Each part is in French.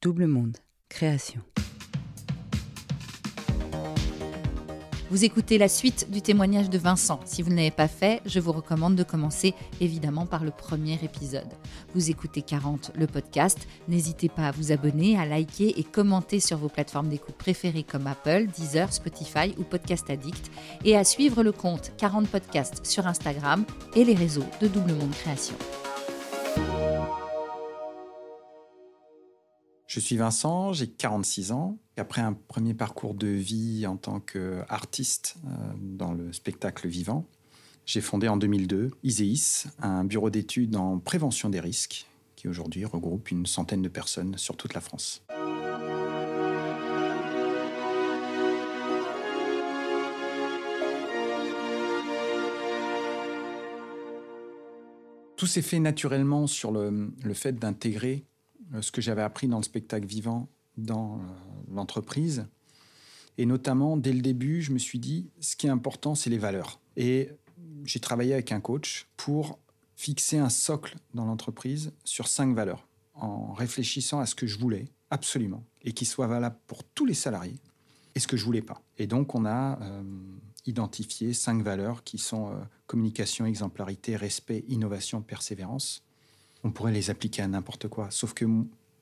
Double Monde, création. Vous écoutez la suite du témoignage de Vincent. Si vous ne l'avez pas fait, je vous recommande de commencer évidemment par le premier épisode. Vous écoutez 40, le podcast. N'hésitez pas à vous abonner, à liker et commenter sur vos plateformes d'écoute préférées comme Apple, Deezer, Spotify ou Podcast Addict et à suivre le compte 40 Podcasts sur Instagram et les réseaux de Double Monde Création. Je suis Vincent, j'ai 46 ans. Après un premier parcours de vie en tant qu'artiste euh, dans le spectacle vivant, j'ai fondé en 2002 ISEIS, un bureau d'études en prévention des risques qui aujourd'hui regroupe une centaine de personnes sur toute la France. Tout s'est fait naturellement sur le, le fait d'intégrer ce que j'avais appris dans le spectacle vivant dans euh, l'entreprise. Et notamment, dès le début, je me suis dit, ce qui est important, c'est les valeurs. Et j'ai travaillé avec un coach pour fixer un socle dans l'entreprise sur cinq valeurs, en réfléchissant à ce que je voulais absolument, et qui soit valable pour tous les salariés, et ce que je voulais pas. Et donc, on a euh, identifié cinq valeurs qui sont communication, exemplarité, respect, innovation, persévérance on pourrait les appliquer à n'importe quoi. Sauf que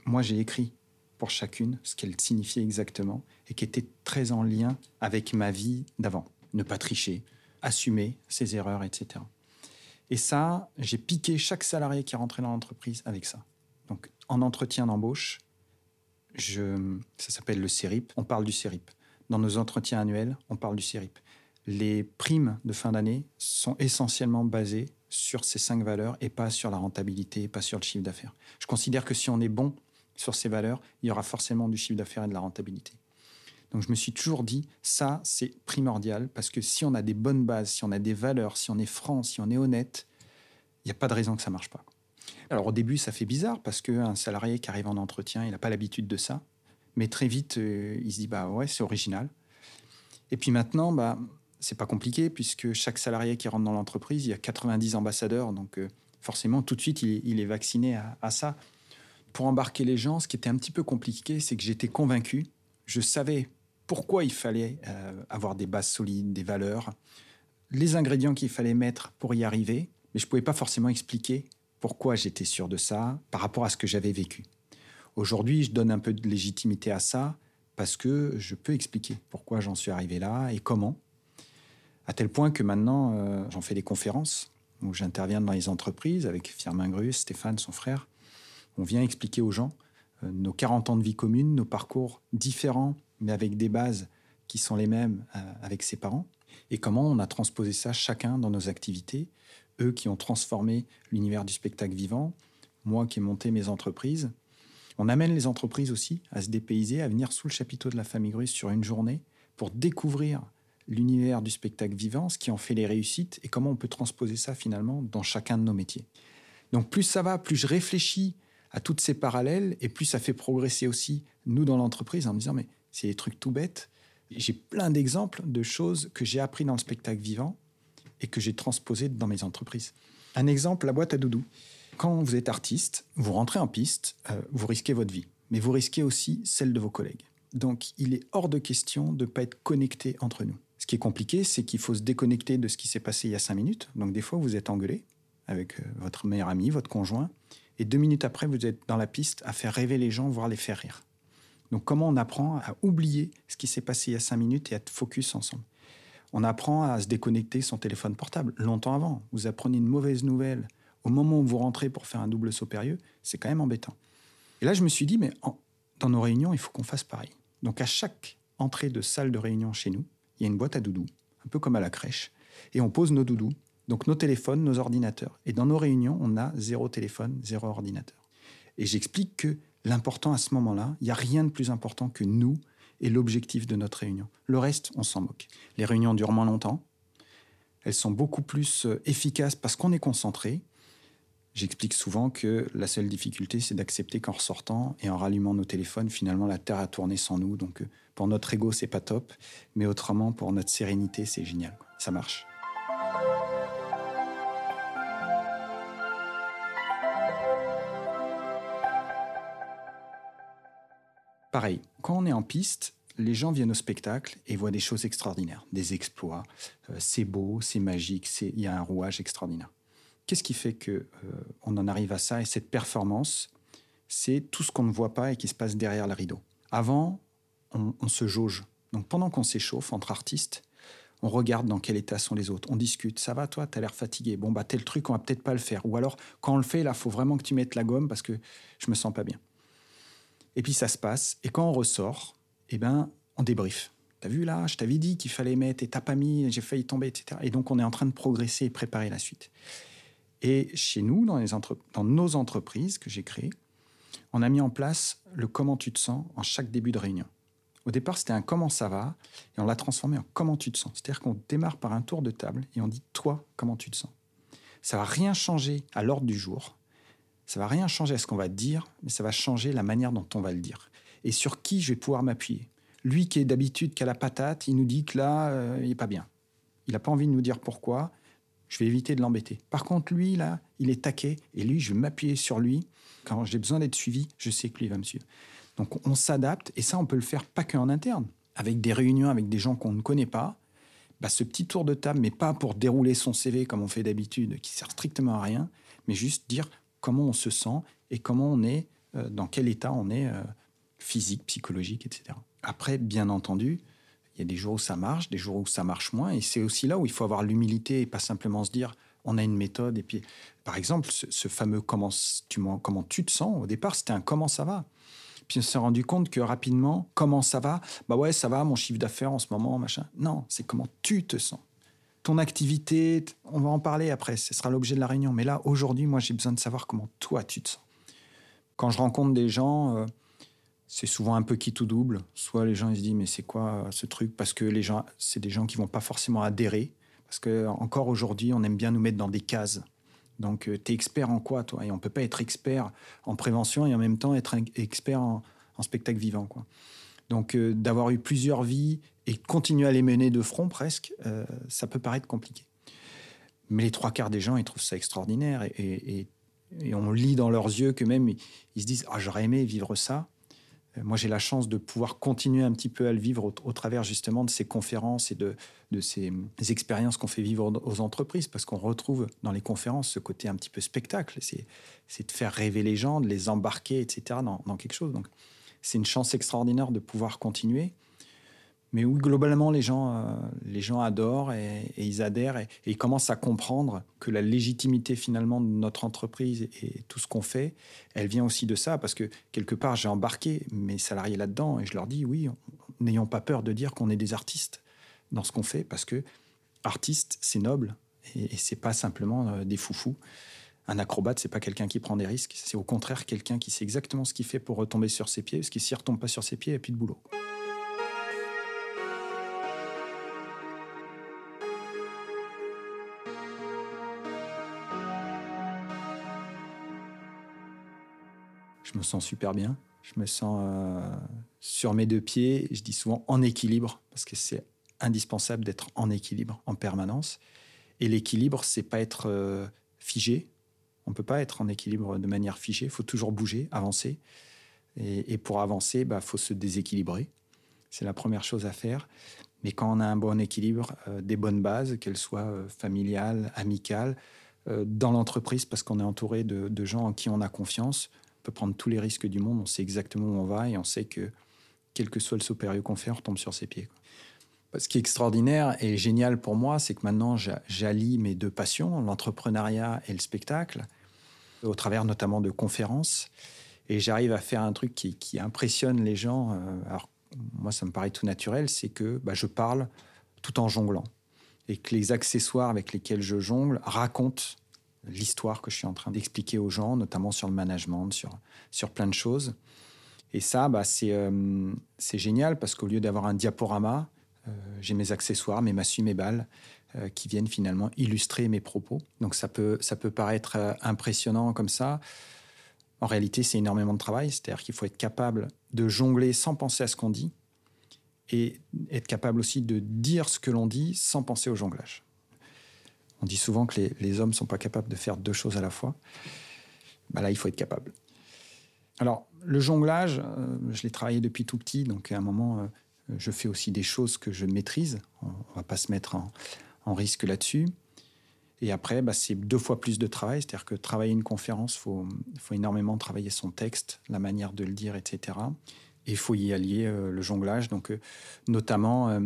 moi, j'ai écrit pour chacune ce qu'elle signifiait exactement et qui était très en lien avec ma vie d'avant. Ne pas tricher, assumer ses erreurs, etc. Et ça, j'ai piqué chaque salarié qui est rentré dans l'entreprise avec ça. Donc, en entretien d'embauche, ça s'appelle le CERIP, on parle du CERIP. Dans nos entretiens annuels, on parle du CERIP. Les primes de fin d'année sont essentiellement basées sur ces cinq valeurs et pas sur la rentabilité, pas sur le chiffre d'affaires. Je considère que si on est bon sur ces valeurs, il y aura forcément du chiffre d'affaires et de la rentabilité. Donc je me suis toujours dit, ça c'est primordial, parce que si on a des bonnes bases, si on a des valeurs, si on est franc, si on est honnête, il n'y a pas de raison que ça marche pas. Alors au début, ça fait bizarre, parce qu'un salarié qui arrive en entretien, il n'a pas l'habitude de ça, mais très vite, euh, il se dit, bah ouais, c'est original. Et puis maintenant, bah, c'est pas compliqué puisque chaque salarié qui rentre dans l'entreprise, il y a 90 ambassadeurs, donc euh, forcément tout de suite il, est vacciné à, ça. Pour embarquer les gens, ce qui était un petit peu compliqué, c'est que j'étais convaincu, je savais pourquoi il fallait euh, avoir des bases solides, des valeurs, les ingrédients qu'il fallait mettre pour y arriver, mais je pouvais pas forcément expliquer pourquoi j'étais sûr de ça par rapport à ce que j'avais vécu. Aujourd'hui, je donne un peu de légitimité à ça parce que je peux expliquer pourquoi j'en suis arrivé là et comment. À tel point que maintenant, euh, j'en fais des conférences où j'interviens dans les entreprises avec Firmin Grus, Stéphane, son frère. On vient expliquer aux gens euh, nos 40 ans de vie commune, nos parcours différents, mais avec des bases qui sont les mêmes euh, avec ses parents, et comment on a transposé ça chacun dans nos activités, eux qui ont transformé l'univers du spectacle vivant, moi qui ai monté mes entreprises. On amène les entreprises aussi à se dépayser, à venir sous le chapiteau de la famille Grus sur une journée pour découvrir l'univers du spectacle vivant, ce qui en fait les réussites et comment on peut transposer ça finalement dans chacun de nos métiers. Donc plus ça va, plus je réfléchis à toutes ces parallèles et plus ça fait progresser aussi nous dans l'entreprise en me disant mais c'est des trucs tout bêtes. J'ai plein d'exemples de choses que j'ai appris dans le spectacle vivant et que j'ai transposé dans mes entreprises. Un exemple, la boîte à doudou. Quand vous êtes artiste, vous rentrez en piste, euh, vous risquez votre vie, mais vous risquez aussi celle de vos collègues. Donc il est hors de question de ne pas être connecté entre nous. Ce qui est compliqué, c'est qu'il faut se déconnecter de ce qui s'est passé il y a cinq minutes. Donc des fois, vous êtes engueulé avec euh, votre meilleur ami, votre conjoint, et deux minutes après, vous êtes dans la piste à faire rêver les gens, voire les faire rire. Donc comment on apprend à oublier ce qui s'est passé il y a cinq minutes et à être focus ensemble? On apprend à se déconnecter son téléphone portable longtemps avant. Vous apprenez une mauvaise nouvelle au moment où vous rentrez pour faire un double saut périlleux, c'est quand même embêtant. Et là, je me suis dit, mais dans nos réunions, il faut qu'on fasse pareil. Donc à chaque entrée de salle de réunion chez nous, il y a une boîte à doudou, un peu comme à la crèche, et on pose nos doudous, donc nos téléphones, nos ordinateurs. Et dans nos réunions, on a zéro téléphone, zéro ordinateur. Et j'explique que l'important à ce moment-là, il n'y a rien de plus important que nous et l'objectif de notre réunion. Le reste, on s'en moque. Les réunions durent moins longtemps, elles sont beaucoup plus euh, efficaces parce qu'on est concentré, J'explique souvent que la seule difficulté, c'est d'accepter qu'en ressortant et en rallumant nos téléphones, finalement, la Terre a tourné sans nous. Donc, euh, pour notre ego, c'est pas top, mais autrement, pour notre sérénité, c'est génial. Ça marche. pareil, quand on est en piste, les gens viennent au spectacle et voient des choses extraordinaires, des exploits. Euh, c'est beau, c'est magique, il y a un rouage extraordinaire. Qu'est-ce qui fait que euh, on en arrive à ça Et cette performance, c'est tout ce qu'on ne voit pas et qui se passe derrière le rideau. Avant, on, se jauge. Donc pendant qu'on s'échauffe entre artistes, on regarde dans quel état sont les autres, on discute. Ça va, toi, tu as l'air fatigué. Bon, bah, tel truc, on va peut-être pas le faire. Ou alors, quand on le fait, là, faut vraiment que tu mettes la gomme parce que je me sens pas bien. Et puis ça se passe. Et quand on ressort, eh ben, on débrief. T'as vu là, je t'avais dit qu'il fallait mettre et t'as pas mis, j'ai failli tomber, etc. Et donc on est en train de progresser et préparer la suite. Et chez nous, dans, nos entreprises que j'ai créées, on a mis en place le comment tu te sens en chaque début de réunion. Au départ, c'était un comment ça va, et on l'a transformé en comment tu te sens. C'est-à-dire qu'on démarre par un tour de table et on dit toi, comment tu te sens? Ça va rien changer à l'ordre du jour, ça va rien changer à ce qu'on va dire, mais ça va changer la manière dont on va le dire. Et sur qui je vais pouvoir m'appuyer? Lui qui est d'habitude qu'à la patate, il nous dit que là, euh, il n'est pas bien. Il n'a pas envie de nous dire pourquoi. Je vais éviter de l'embêter. Par contre, lui, là, il est taqué. Et lui, je vais m'appuyer sur lui. Quand j'ai besoin d'être suivi, je sais que lui va me suivre. Donc on s'adapte. Et ça, on peut le faire pas qu'en interne. Avec des réunions avec des gens qu'on ne connaît pas. Bah, ce petit tour de table, mais pas pour dérouler son CV comme on fait d'habitude, qui sert strictement à rien, mais juste dire comment on se sent et comment on est, euh, dans quel état on est euh, physique, psychologique, etc. Après, bien entendu, il y a des jours où ça marche, des jours où ça marche moins, et c'est aussi là où il faut avoir l'humilité et pas simplement se dire on a une méthode. Et puis, par exemple, ce, fameux comment tu, comment tu te sens, au départ, c'était un comment ça va. Puis on s'est rendu compte que rapidement, comment ça va? Bah ouais, ça va, mon chiffre d'affaires en ce moment, machin. Non, c'est comment tu te sens ton activité, on va en parler après, ce sera l'objet de la réunion. Mais là, aujourd'hui, moi, j'ai besoin de savoir comment toi, tu te sens. Quand je rencontre des gens, euh, c'est souvent un peu qui tout double. Soit les gens ils se disent, mais c'est quoi euh, ce truc? Parce que les gens, c'est des gens qui vont pas forcément adhérer. Parce que encore aujourd'hui, on aime bien nous mettre dans des cases. Donc, euh, tu es expert en quoi, toi? Et on peut pas être expert en prévention et en même temps être expert en, spectacle vivant, quoi. Donc, d'avoir eu plusieurs vies et continuer à les mener de front presque, euh, ça peut paraître compliqué. Mais les trois quarts des gens, ils trouvent ça extraordinaire et, on lit dans leurs yeux que même ils, se disent ah j'aurais aimé vivre ça. Euh, moi, j'ai la chance de pouvoir continuer un petit peu à le vivre au, travers justement de ces conférences et de, ces expériences qu'on fait vivre aux entreprises, parce qu'on retrouve dans les conférences ce côté un petit peu spectacle. C'est de faire rêver les gens, de les embarquer, etc., dans quelque chose. Donc, c'est une chance extraordinaire de pouvoir continuer mais où globalement les gens, euh, les gens adorent et, ils adhèrent et, ils commencent à comprendre que la légitimité finalement de notre entreprise et tout ce qu'on fait, elle vient aussi de ça parce que quelque part j'ai embarqué mes salariés là-dedans et je leur dis oui, n'ayons pas peur de dire qu'on est des artistes dans ce qu'on fait parce que artiste c'est noble et, c'est pas simplement euh, des foufous. Un acrobate, c'est pas quelqu'un qui prend des risques, c'est au contraire quelqu'un qui sait exactement ce qu'il fait pour retomber sur ses pieds, parce que s'il retombe pas sur ses pieds, il n'y a plus de boulot. Je me sens super bien. Je me sens euh, sur mes deux pieds. Je dis souvent en équilibre parce que c'est indispensable d'être en équilibre en permanence. Et l'équilibre, c'est pas être euh, figé. On peut pas être en équilibre de manière figée. Il faut toujours bouger, avancer. Et, pour avancer, il bah, faut se déséquilibrer. C'est la première chose à faire. Mais quand on a un bon équilibre, euh, des bonnes bases, qu'elles soient familiales, amicales, dans l'entreprise, parce qu'on est entouré de, de, gens en qui on a confiance, peut prendre tous les risques du monde, on sait exactement où on va et on sait que quel que soit le supérieur qu'on fait, on retombe sur ses pieds. Ce qui est extraordinaire et génial pour moi, c'est que maintenant j'allie mes deux passions, l'entrepreneuriat et le spectacle, au travers notamment de conférences. Et j'arrive à faire un truc qui, impressionne les gens. Euh, alors, moi, ça me paraît tout naturel, c'est que bah, je parle tout en jonglant. Et que les accessoires avec lesquels je jongle racontent l'histoire que je suis en train d'expliquer aux gens, notamment sur le management, sur, sur plein de choses. Et ça, bah, c'est euh, génial parce qu'au lieu d'avoir un diaporama, euh, j'ai mes accessoires, mes massues, mes balles euh, qui viennent finalement illustrer mes propos. Donc ça peut, ça peut paraître impressionnant comme ça. En réalité, c'est énormément de travail. C'est-à-dire qu'il faut être capable de jongler sans penser à ce qu'on dit et être capable aussi de dire ce que l'on dit sans penser au jonglage. On dit souvent que les, hommes ne sont pas capables de faire deux choses à la fois. Bah là, il faut être capable. Alors, Le jonglage, je l'ai travaillé depuis tout petit, donc à un moment, je fais aussi des choses que je maîtrise. On ne va pas se mettre en, risque là-dessus. Et après, bah, c'est deux fois plus de travail. C'est-à-dire que travailler une conférence, il faut, énormément travailler son texte, la manière de le dire, etc. Et il faut y allier euh, le jonglage. Donc, euh, notamment, euh,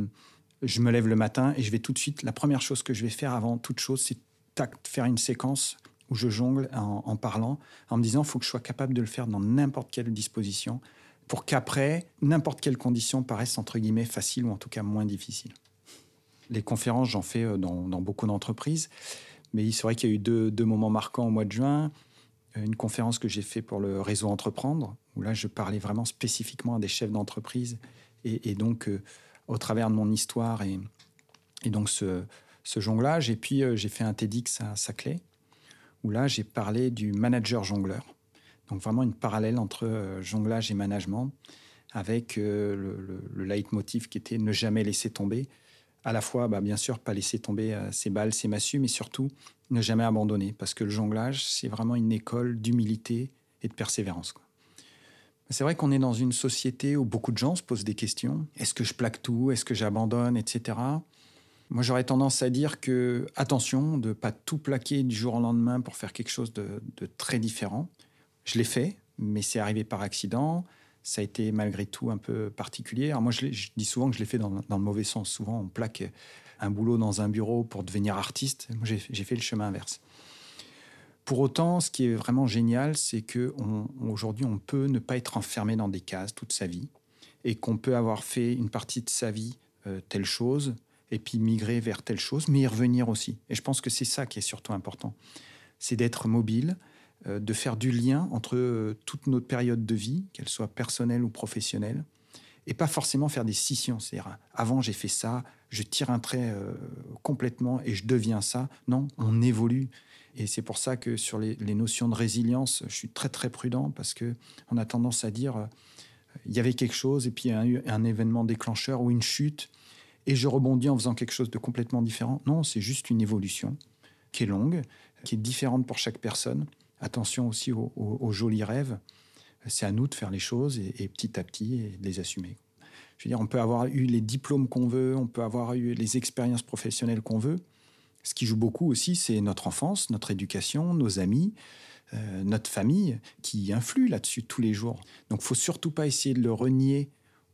je me lève le matin et je vais tout de suite. La première chose que je vais faire avant toute chose, c'est faire une séquence où je jongle en, parlant, en me disant il faut que je sois capable de le faire dans n'importe quelle disposition pour qu'après, n'importe quelle condition paraisse entre guillemets facile ou en tout cas moins difficile. Les conférences, j'en fais euh, dans, beaucoup d'entreprises, mais c'est vrai qu'il y a eu deux, moments marquants au mois de juin. Euh, une conférence que j'ai fait pour le réseau Entreprendre, où là je parlais vraiment spécifiquement à des chefs d'entreprise et, donc euh, au travers de mon histoire et, donc ce, jonglage. Et puis j'ai fait un TEDx à Saclay, où là j'ai parlé du manager jongleur. Donc vraiment une parallèle entre euh, jonglage et management, avec euh, le, le, leitmotiv qui était ne jamais laisser tomber. À la fois, bah, bien sûr, pas laisser tomber euh, ses balles, ses massues, mais surtout ne jamais abandonner, parce que le jonglage, c'est vraiment une école d'humilité et de persévérance. C'est vrai qu'on est dans une société où beaucoup de gens se posent des questions. Est-ce que je plaque tout? Est-ce que j'abandonne? Etc. Moi, j'aurais tendance à dire que, attention, de pas tout plaquer du jour au lendemain pour faire quelque chose de, très différent. Je l'ai fait, mais c'est arrivé par accident. Ça a été malgré tout un peu particulier. Alors moi, je, dis souvent que je l'ai fait dans, le mauvais sens. Souvent, on plaque un boulot dans un bureau pour devenir artiste. Moi, j'ai fait le chemin inverse. Pour autant, ce qui est vraiment génial, c'est que aujourd'hui, on peut ne pas être enfermé dans des cases toute sa vie et qu'on peut avoir fait une partie de sa vie euh, telle chose et puis migrer vers telle chose, mais y revenir aussi. Et je pense que c'est ça qui est surtout important. C'est d'être mobile, euh, de faire du lien entre euh, toute notre période de vie, qu'elle soit personnelle ou professionnelle, et pas forcément faire des scissions. C'est-à-dire, avant j'ai fait ça, je tire un trait euh, complètement et je deviens ça. Non, on évolue. Et c'est pour ça que sur les, notions de résilience, je suis très très prudent parce que on a tendance à dire il y avait quelque chose et puis il y a eu un événement déclencheur ou une chute et je rebondis en faisant quelque chose de complètement différent. Non, c'est juste une évolution qui est longue, qui est différente pour chaque personne attention aussi aux, jolis rêves. C'est à nous de faire les choses et, petit à petit de les assumer. Je veux dire, on peut avoir eu les diplômes qu'on veut, on peut avoir eu les expériences professionnelles qu'on veut. Ce qui joue beaucoup aussi, c'est notre enfance, notre éducation, nos amis, euh, notre famille qui influent là-dessus tous les jours. Donc, il faut surtout pas essayer de le renier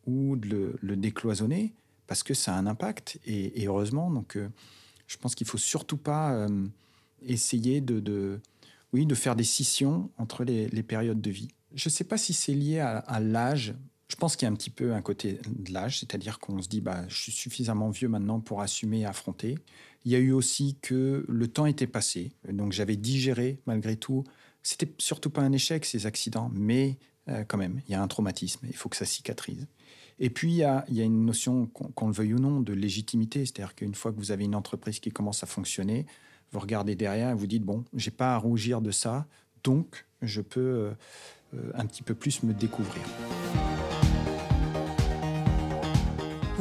ou de le, décloisonner parce que ça a un impact. Et, heureusement, donc, euh, je pense qu'il faut surtout pas euh, essayer de oui, de faire des scissions entre les, périodes de vie. Je ne sais pas si c'est lié à, l'âge. Je pense qu'il y a un petit peu un côté de l'âge, c'est-à-dire qu'on se dit, bah, je suis suffisamment vieux maintenant pour assumer et affronter. Il y a eu aussi que le temps était passé, donc j'avais digéré malgré tout. C'était surtout pas un échec ces accidents, mais euh, quand même, il y a un traumatisme. Il faut que ça cicatrise. Et puis, il y a, une notion, qu'on le veuille ou non, de légitimité. C'est-à-dire qu'une fois que vous avez une entreprise qui commence à fonctionner, vous regardez derrière et vous dites bon, j'ai pas à rougir de ça, donc je peux euh, euh, un petit peu plus me découvrir.